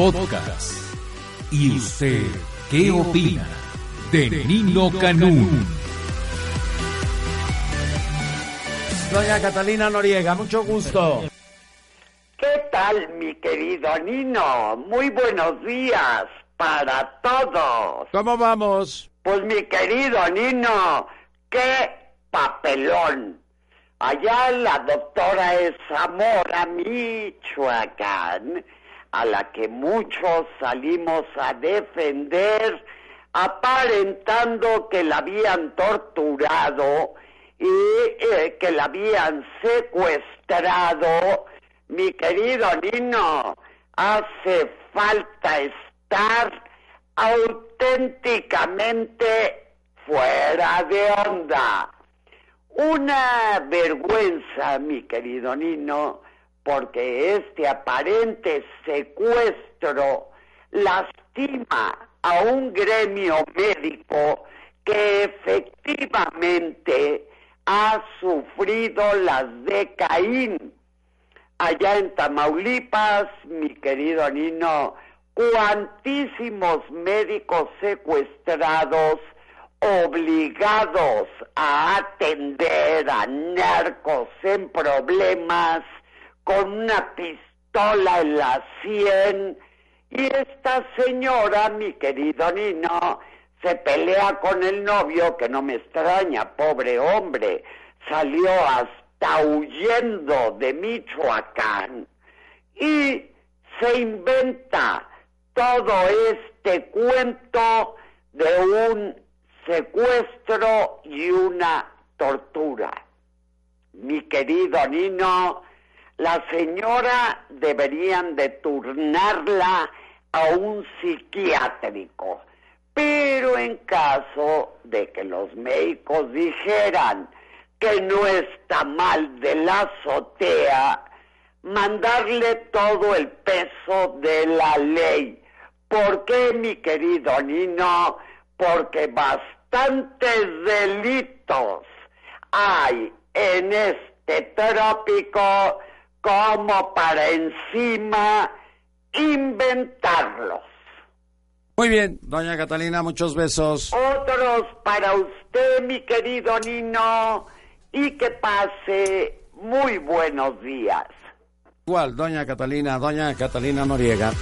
podcast. ¿Y usted qué opina de Nino Canún? Doña Catalina Noriega, mucho gusto. ¿Qué tal, mi querido Nino? Muy buenos días para todos. ¿Cómo vamos? Pues mi querido Nino, qué papelón. Allá la doctora es Zamora, Michoacán, a la que muchos salimos a defender, aparentando que la habían torturado y eh, que la habían secuestrado. Mi querido Nino, hace falta estar auténticamente fuera de onda. Una vergüenza, mi querido Nino, porque este aparente secuestro lastima a un gremio médico que efectivamente ha sufrido las de Caín. Allá en Tamaulipas, mi querido Nino, cuantísimos médicos secuestrados obligados a atender a narcos en problemas con una pistola en la sien. Y esta señora, mi querido Nino, se pelea con el novio, que no me extraña, pobre hombre, salió hasta huyendo de Michoacán. Y se inventa todo este cuento de un secuestro y una tortura. Mi querido Nino, la señora deberían de turnarla a un psiquiátrico, pero en caso de que los médicos dijeran que no está mal de la azotea, mandarle todo el peso de la ley. ¿Por qué, mi querido Nino? Porque bastantes delitos hay en este trópico como para encima inventarlos. Muy bien, doña Catalina, muchos besos. Otros para usted, mi querido Nino, y que pase muy buenos días. Igual, doña Catalina, doña Catalina Noriega.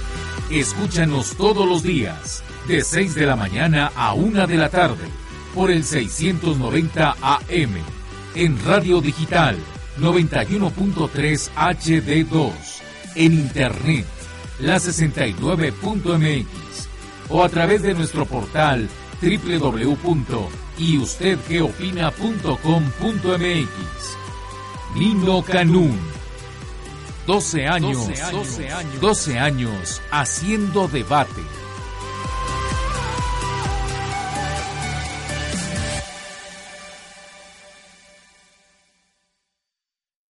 Escúchanos todos los días, de 6 de la mañana a 1 de la tarde, por el 690 AM, en Radio Digital 91.3 HD2, en Internet, la 69.mx, o a través de nuestro portal www.yustedgeopina.com.mx. Nino Canún. 12 años, 12 años, 12 años haciendo debate